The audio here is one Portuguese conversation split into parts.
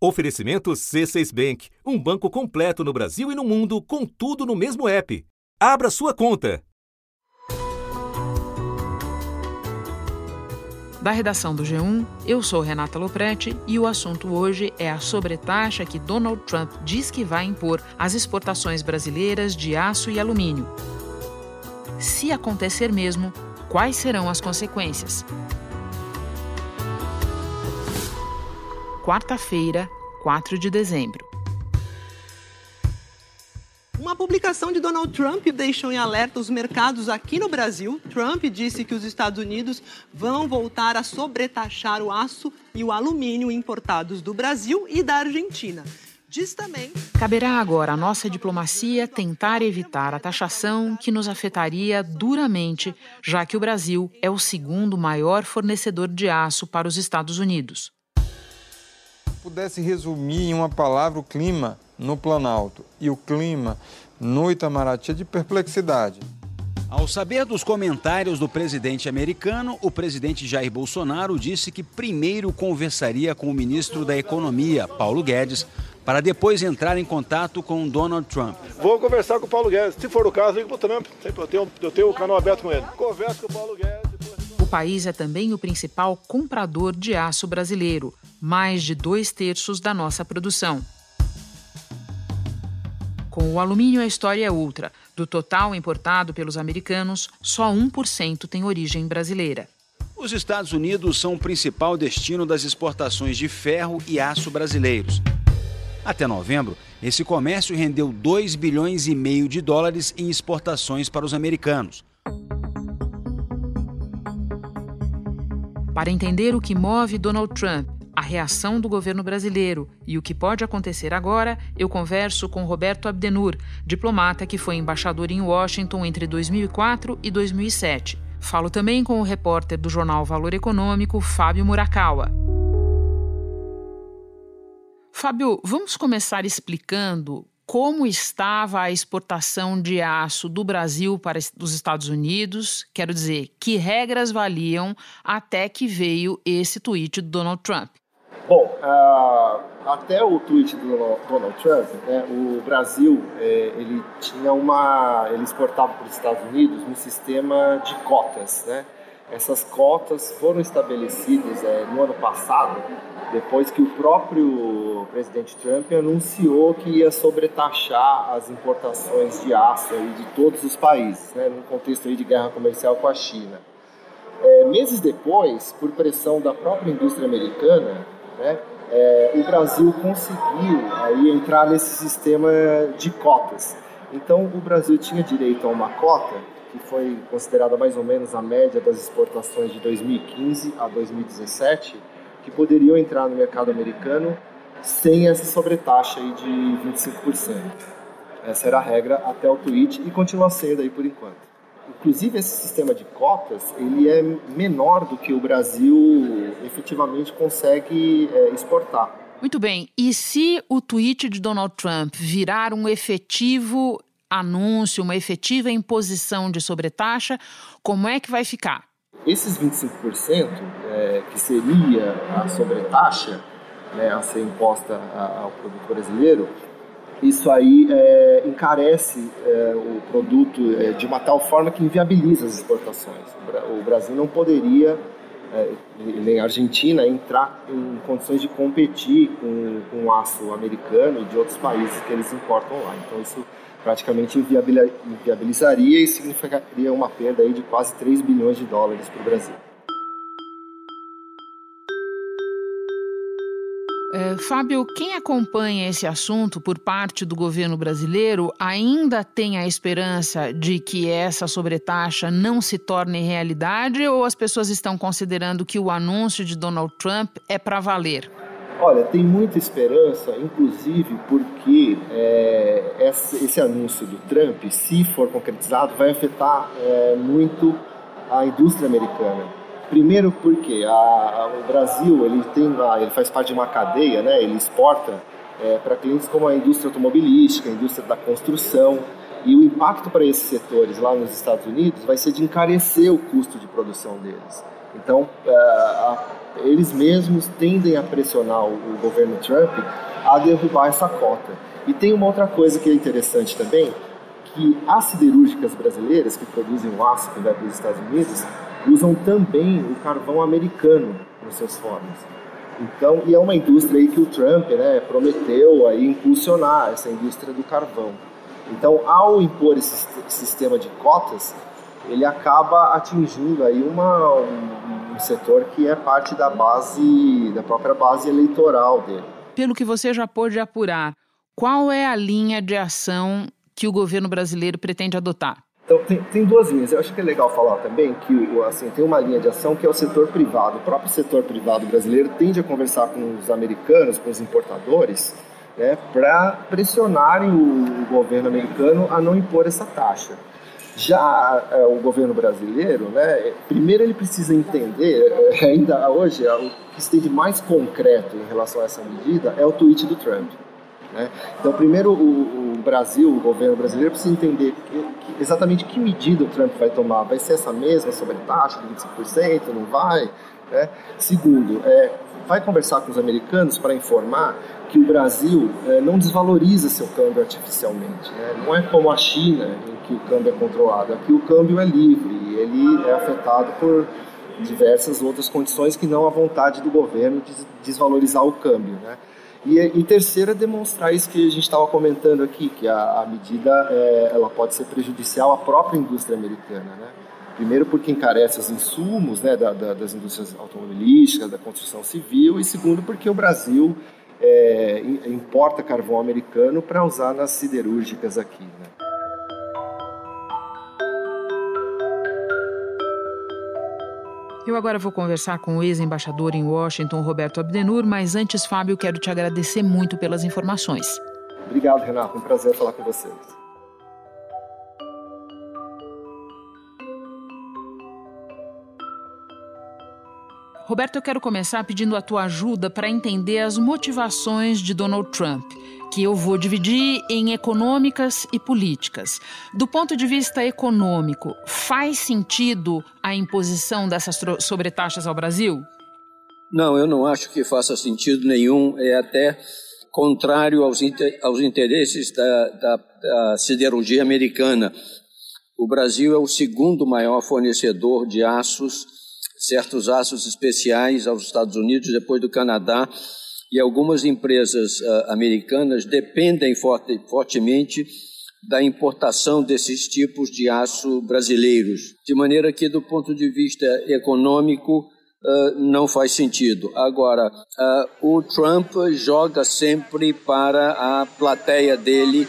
Oferecimento C6 Bank, um banco completo no Brasil e no mundo, com tudo no mesmo app. Abra sua conta. Da redação do G1, eu sou Renata Loprete e o assunto hoje é a sobretaxa que Donald Trump diz que vai impor às exportações brasileiras de aço e alumínio. Se acontecer mesmo, quais serão as consequências? Quarta-feira, 4 de dezembro. Uma publicação de Donald Trump deixou em alerta os mercados aqui no Brasil. Trump disse que os Estados Unidos vão voltar a sobretaxar o aço e o alumínio importados do Brasil e da Argentina. Diz também. Caberá agora à nossa diplomacia tentar evitar a taxação que nos afetaria duramente, já que o Brasil é o segundo maior fornecedor de aço para os Estados Unidos pudesse resumir em uma palavra o clima no Planalto e o clima no Itamaraty é de perplexidade. Ao saber dos comentários do presidente americano, o presidente Jair Bolsonaro disse que primeiro conversaria com o ministro da Economia, Paulo Guedes, para depois entrar em contato com Donald Trump. Vou conversar com o Paulo Guedes. Se for o caso, ligo para o Trump. Eu tenho, eu tenho o canal aberto com ele. Converso com o Paulo Guedes. O país é também o principal comprador de aço brasileiro mais de dois terços da nossa produção. Com o alumínio, a história é outra. Do total importado pelos americanos, só 1% tem origem brasileira. Os Estados Unidos são o principal destino das exportações de ferro e aço brasileiros. Até novembro, esse comércio rendeu 2 bilhões e meio de dólares em exportações para os americanos. Para entender o que move Donald Trump a reação do governo brasileiro e o que pode acontecer agora, eu converso com Roberto Abdenur, diplomata que foi embaixador em Washington entre 2004 e 2007. Falo também com o repórter do jornal Valor Econômico, Fábio Murakawa. Fábio, vamos começar explicando como estava a exportação de aço do Brasil para os Estados Unidos, quero dizer, que regras valiam até que veio esse tweet do Donald Trump. Bom, uh, até o tweet do Donald Trump, né, o Brasil é, ele tinha uma, ele exportava para os Estados Unidos um sistema de cotas, né? Essas cotas foram estabelecidas é, no ano passado, depois que o próprio presidente Trump anunciou que ia sobretaxar as importações de aço de todos os países, né, num contexto de guerra comercial com a China. É, meses depois, por pressão da própria indústria americana, né? É, o Brasil conseguiu aí entrar nesse sistema de cotas. Então, o Brasil tinha direito a uma cota que foi considerada mais ou menos a média das exportações de 2015 a 2017, que poderiam entrar no mercado americano sem essa sobretaxa aí de 25%. Essa era a regra até o tweet e continua sendo aí por enquanto. Inclusive, esse sistema de cotas ele é menor do que o Brasil efetivamente consegue é, exportar. Muito bem. E se o tweet de Donald Trump virar um efetivo anúncio, uma efetiva imposição de sobretaxa, como é que vai ficar? Esses 25%, é, que seria a sobretaxa né, a ser imposta ao produto brasileiro, isso aí é, encarece é, o produto é, de uma tal forma que inviabiliza as exportações. O Brasil não poderia, é, nem a Argentina, entrar em condições de competir com, com o aço americano e de outros países que eles importam lá. Então isso praticamente inviabilizaria e significaria uma perda aí de quase 3 bilhões de dólares para o Brasil. É, Fábio, quem acompanha esse assunto por parte do governo brasileiro ainda tem a esperança de que essa sobretaxa não se torne realidade ou as pessoas estão considerando que o anúncio de Donald Trump é para valer? Olha, tem muita esperança, inclusive porque é, esse, anúncio do Trump, se for concretizado, vai afetar é, muito a indústria americana Primeiro porque a, a, o Brasil ele tem ele faz parte de uma cadeia, né? Ele exporta é, para clientes como a indústria automobilística, a indústria da construção e o impacto para esses setores lá nos Estados Unidos vai ser de encarecer o custo de produção deles. Então, uh, eles mesmos tendem a pressionar o, o governo Trump a derrubar essa cota. E tem uma outra coisa que é interessante também, que as siderúrgicas brasileiras que produzem o aço que vai para os Estados Unidos usam também o carvão americano nos seus fornos. Então, e é uma indústria aí que o Trump né, prometeu aí impulsionar essa indústria do carvão. Então, ao impor esse sistema de cotas, ele acaba atingindo aí uma, um, um setor que é parte da base, da própria base eleitoral dele. Pelo que você já pôde apurar, qual é a linha de ação que o governo brasileiro pretende adotar? Então, tem, tem, duas linhas. Eu acho que é legal falar também que assim, tem uma linha de ação que é o setor privado. O próprio setor privado brasileiro tende a conversar com os americanos, com os importadores, né, para pressionarem o, governo americano a não impor essa taxa. Já é, o governo brasileiro, né, primeiro ele precisa entender, é, ainda hoje, o que de mais concreto em relação a essa medida é o tweet do Trump. Né? Então, primeiro, o, o, Brasil, o governo brasileiro, precisa entender exatamente que medida o Trump vai tomar. Vai ser essa mesma sobre taxa de 25%? Não vai? Né? Segundo, é, vai conversar com os americanos para informar que o Brasil é, não desvaloriza seu câmbio artificialmente. Né? Não é como a China, em que o câmbio é controlado. Aqui o câmbio é livre e ele é afetado por diversas outras condições que não a vontade do governo de desvalorizar o câmbio. Né? E, e terceira, demonstrar isso que a gente estava comentando aqui, que a, a medida é, ela pode ser prejudicial à própria indústria americana, né? Primeiro porque encarece os insumos né, da, da, das indústrias automobilísticas, da construção civil, e segundo porque o Brasil é, importa carvão americano para usar nas siderúrgicas aqui. Né? Eu agora vou conversar com o ex-embaixador em Washington, Roberto Abdenur, mas antes, Fábio, quero te agradecer muito pelas informações. Obrigado, Renato. Um prazer falar com vocês. Roberto, eu quero começar pedindo a tua ajuda para entender as motivações de Donald Trump que eu vou dividir em econômicas e políticas. Do ponto de vista econômico, faz sentido a imposição dessas sobretaxas ao Brasil? Não, eu não acho que faça sentido nenhum. É até contrário aos, inter, aos interesses da, da, da siderurgia americana. O Brasil é o segundo maior fornecedor de aços, certos aços especiais aos Estados Unidos, depois do Canadá e algumas empresas uh, americanas dependem forte, fortemente da importação desses tipos de aço brasileiros, de maneira que, do ponto de vista econômico, uh, não faz sentido. Agora, uh, o Trump joga sempre para a plateia dele.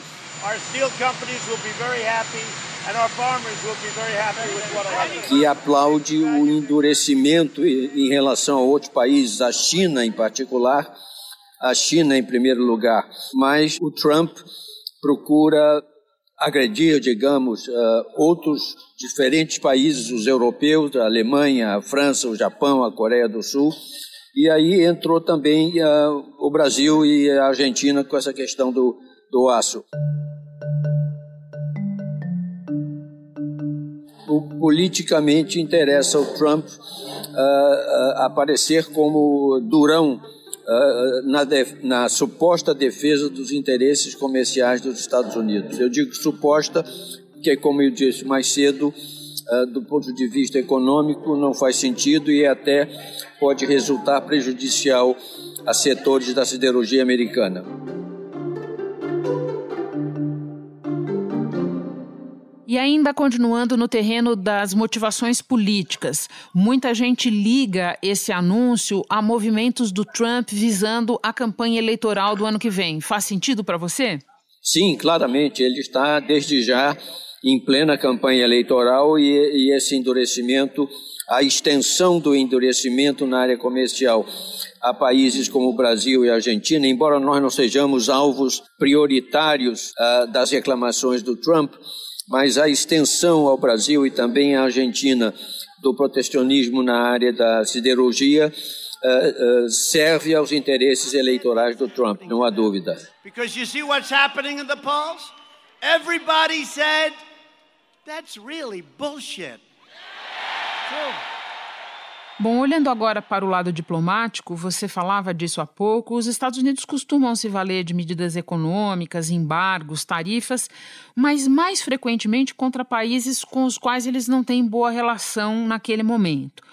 Que aplaude o endurecimento em relação a outros países, a China em particular, a China em primeiro lugar, mas o Trump procura agredir, digamos, uh, outros diferentes países, os europeus, a Alemanha, a França, o Japão, a Coreia do Sul, e aí entrou também uh, o Brasil e a Argentina com essa questão do, do aço. Politicamente interessa ao Trump uh, aparecer como durão ah, na, na, suposta defesa dos interesses comerciais dos Estados Unidos. Eu digo suposta, porque, como eu disse mais cedo, uh, do ponto de vista econômico, não faz sentido e até pode resultar prejudicial a setores da siderurgia americana. E ainda continuando no terreno das motivações políticas, muita gente liga esse anúncio a movimentos do Trump visando a campanha eleitoral do ano que vem. Faz sentido para você? Sim, claramente. Ele está desde já em plena campanha eleitoral e, e esse endurecimento, a extensão do endurecimento na área comercial a países como o Brasil e a Argentina, embora nós não sejamos alvos prioritários uh, das reclamações do Trump, mas a extensão ao Brasil e também à Argentina do protecionismo na área da siderurgia uh, uh, serve aos interesses eleitorais do Trump, não há dúvida. Because you see what's happening in the polls? Everybody said that's really bullshit. Bom, olhando agora para o lado diplomático, você falava disso há pouco, os Estados Unidos costumam se valer de medidas econômicas, embargos, tarifas, mas mais frequentemente contra países com os quais eles não têm boa relação naquele momento.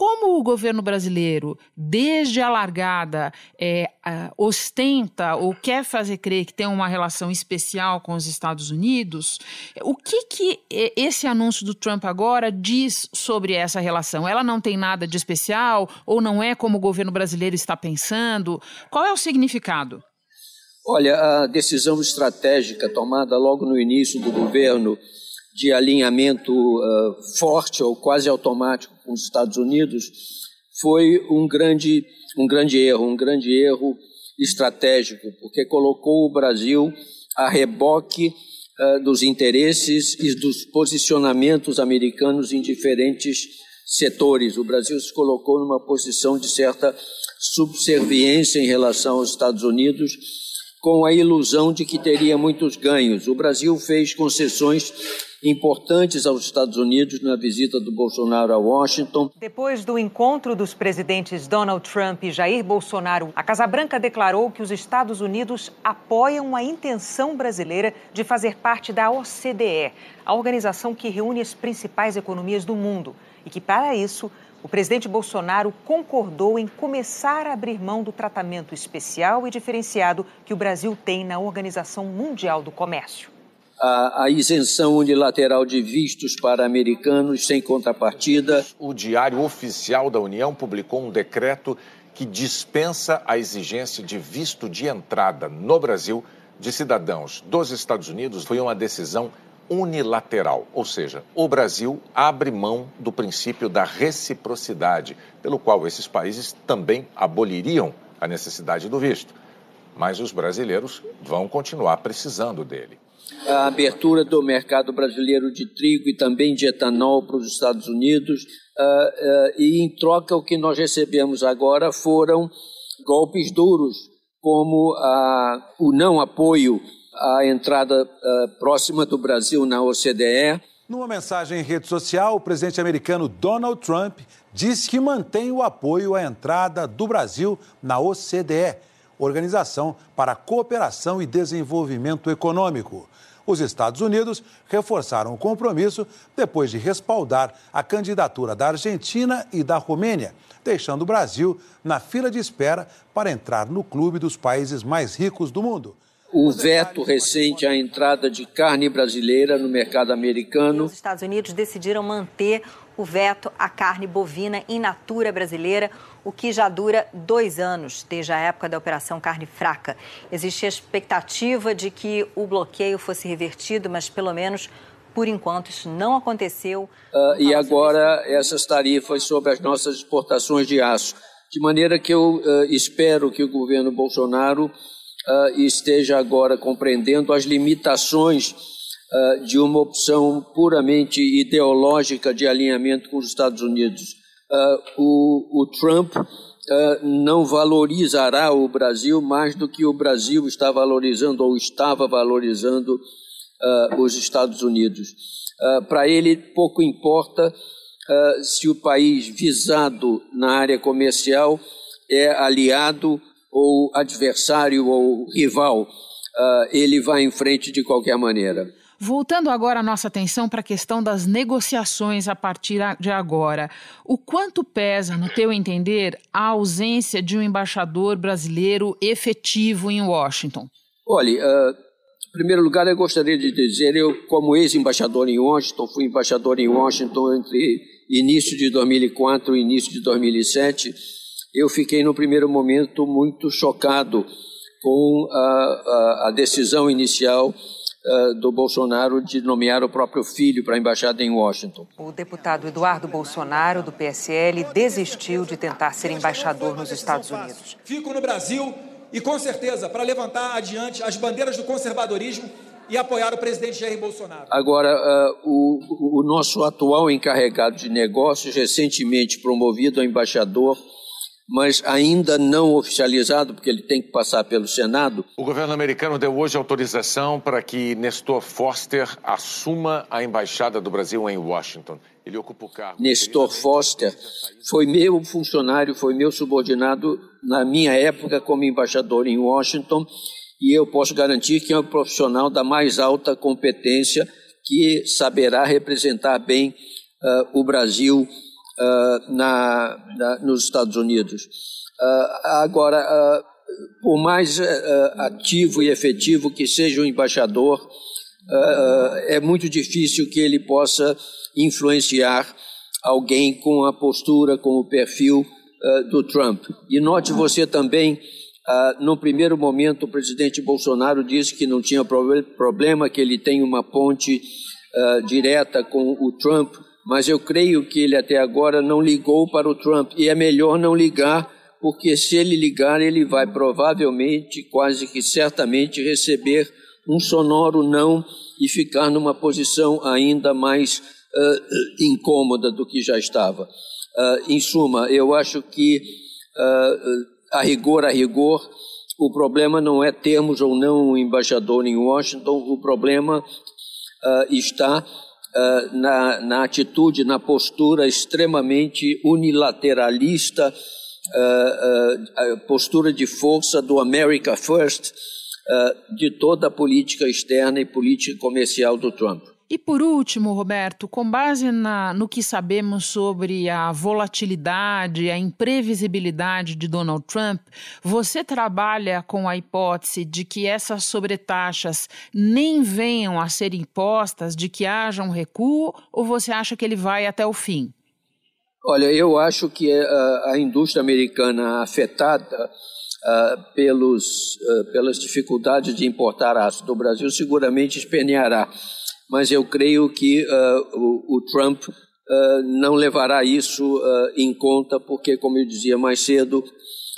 Como o governo brasileiro, desde a largada, é, ostenta ou quer fazer crer que tem uma relação especial com os Estados Unidos, o que, que esse anúncio do Trump agora diz sobre essa relação? Ela não tem nada de especial ou não é como o governo brasileiro está pensando? Qual é o significado? Olha, a decisão estratégica tomada logo no início do governo de alinhamento uh, forte ou quase automático com os Estados Unidos foi um grande, um grande erro, um grande erro estratégico, porque colocou o Brasil a reboque uh, dos interesses e dos posicionamentos americanos em diferentes setores. O Brasil se colocou numa posição de certa subserviência em relação aos Estados Unidos com a ilusão de que teria muitos ganhos. O Brasil fez concessões importantes aos Estados Unidos na visita do Bolsonaro a Washington. Depois do encontro dos presidentes Donald Trump e Jair Bolsonaro, a Casa Branca declarou que os Estados Unidos apoiam a intenção brasileira de fazer parte da OCDE, a organização que reúne as principais economias do mundo, e que, para isso, o presidente Bolsonaro concordou em começar a abrir mão do tratamento especial e diferenciado que o Brasil tem na Organização Mundial do Comércio. A, a, isenção unilateral de vistos para americanos sem contrapartida. O Diário Oficial da União publicou um decreto que dispensa a exigência de visto de entrada no Brasil de cidadãos dos Estados Unidos. Foi uma decisão unilateral, ou seja, o Brasil abre mão do princípio da reciprocidade, pelo qual esses países também aboliriam a necessidade do visto. Mas os brasileiros vão continuar precisando dele. A abertura do mercado brasileiro de trigo e também de etanol para os Estados Unidos, uh, uh, e em troca o que nós recebemos agora foram golpes duros, como uh, o não apoio a entrada uh, próxima do Brasil na OCDE. Numa mensagem em rede social, o presidente americano Donald Trump disse que mantém o apoio à entrada do Brasil na OCDE, Organização para a Cooperação e Desenvolvimento Econômico. Os Estados Unidos reforçaram o compromisso depois de respaldar a candidatura da Argentina e da Romênia, deixando o Brasil na fila de espera para entrar no clube dos países mais ricos do mundo o veto recente à entrada de carne brasileira no mercado americano. Os Estados Unidos decidiram manter o veto à carne bovina in natura brasileira, o que já dura dois anos, desde a época da Operação Carne Fraca. Existe a expectativa de que o bloqueio fosse revertido, mas pelo menos por enquanto isso não aconteceu. Uh, e agora essas tarifas sobre as nossas exportações de aço. De maneira que eu uh, espero que o governo Bolsonaro uh, esteja agora compreendendo as limitações uh, de uma opção puramente ideológica de alinhamento com os Estados Unidos. Uh, o, o, Trump não valorizará o Brasil mais do que o Brasil está valorizando ou estava valorizando os Estados Unidos. Para ele, pouco importa se o país visado na área comercial é aliado ou adversário ou rival, uh, ele vai em frente de qualquer maneira. Voltando agora a nossa atenção para a questão das negociações a partir de agora, o quanto pesa, no teu entender, a ausência de um embaixador brasileiro efetivo em Washington? Olha, uh, em primeiro lugar, eu gostaria de dizer, eu como ex-embaixador em Washington, fui embaixador em Washington entre início de 2004 e início de 2007, eu fiquei no primeiro momento muito chocado com a, a, a decisão inicial uh, do Bolsonaro de nomear o próprio filho para a embaixada em Washington. O deputado Eduardo Bolsonaro, do PSL, desistiu de tentar ser embaixador nos Estados Unidos. Fico no Brasil e, com certeza, para levantar adiante as bandeiras do conservadorismo e apoiar o presidente Jair Bolsonaro. Agora, uh, o, o nosso atual encarregado de negócios, recentemente promovido a embaixador, mas ainda não oficializado, porque ele tem que passar pelo Senado. O governo americano deu hoje autorização para que Nestor Foster assuma a embaixada do Brasil em Washington. Ele ocupa o cargo. Nestor Foster foi meu funcionário, foi meu subordinado na minha época como embaixador em Washington, e eu posso garantir que é um profissional da mais alta competência que saberá representar bem uh, o Brasil uh, na, na, nos Estados Unidos. Uh, agora, por mais ativo e efetivo que seja o embaixador, é muito difícil que ele possa influenciar alguém com a postura, com o perfil do Trump. E note você também Uh, no primeiro momento, o presidente Bolsonaro disse que não tinha problema, que ele tem uma ponte uh, direta com o Trump, mas eu creio que ele até agora não ligou para o Trump. E é melhor não ligar, porque se ele ligar, ele vai provavelmente, quase que certamente, receber um sonoro não e ficar numa posição ainda mais uh, incômoda do que já estava. Uh, em suma, eu acho que, uh, a rigor, a rigor, o problema não é termos ou não um embaixador em Washington, o problema está uh, na, na, atitude, na postura extremamente unilateralista, uh, postura de força do America First, de toda a política externa e política comercial do Trump. E por último, Roberto, com base na, no que sabemos sobre a volatilidade, a imprevisibilidade de Donald Trump, você trabalha com a hipótese de que essas sobretaxas nem venham a ser impostas, de que haja um recuo, ou você acha que ele vai até o fim? Olha, eu acho que a, eh, a indústria americana afetada uh, pelos, uh, pelas dificuldades de importar aço do Brasil seguramente esperneará mas eu creio que uh, o, o, Trump uh, não levará isso uh, em conta, porque, como eu dizia mais cedo,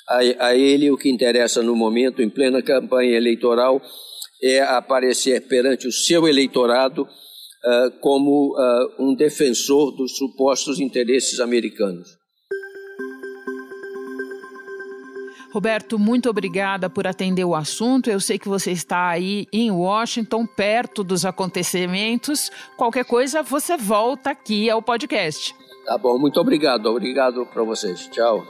a, a, ele o que interessa no momento, em plena campanha eleitoral, é aparecer perante o seu eleitorado como um defensor dos supostos interesses americanos. Roberto, muito obrigada por atender o assunto. Eu sei que você está aí em Washington, perto dos acontecimentos. Qualquer coisa, você volta aqui ao podcast. Tá bom, muito obrigado. Obrigado para vocês. Tchau.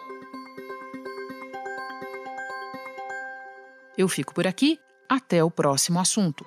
Eu fico por aqui. Até o próximo assunto.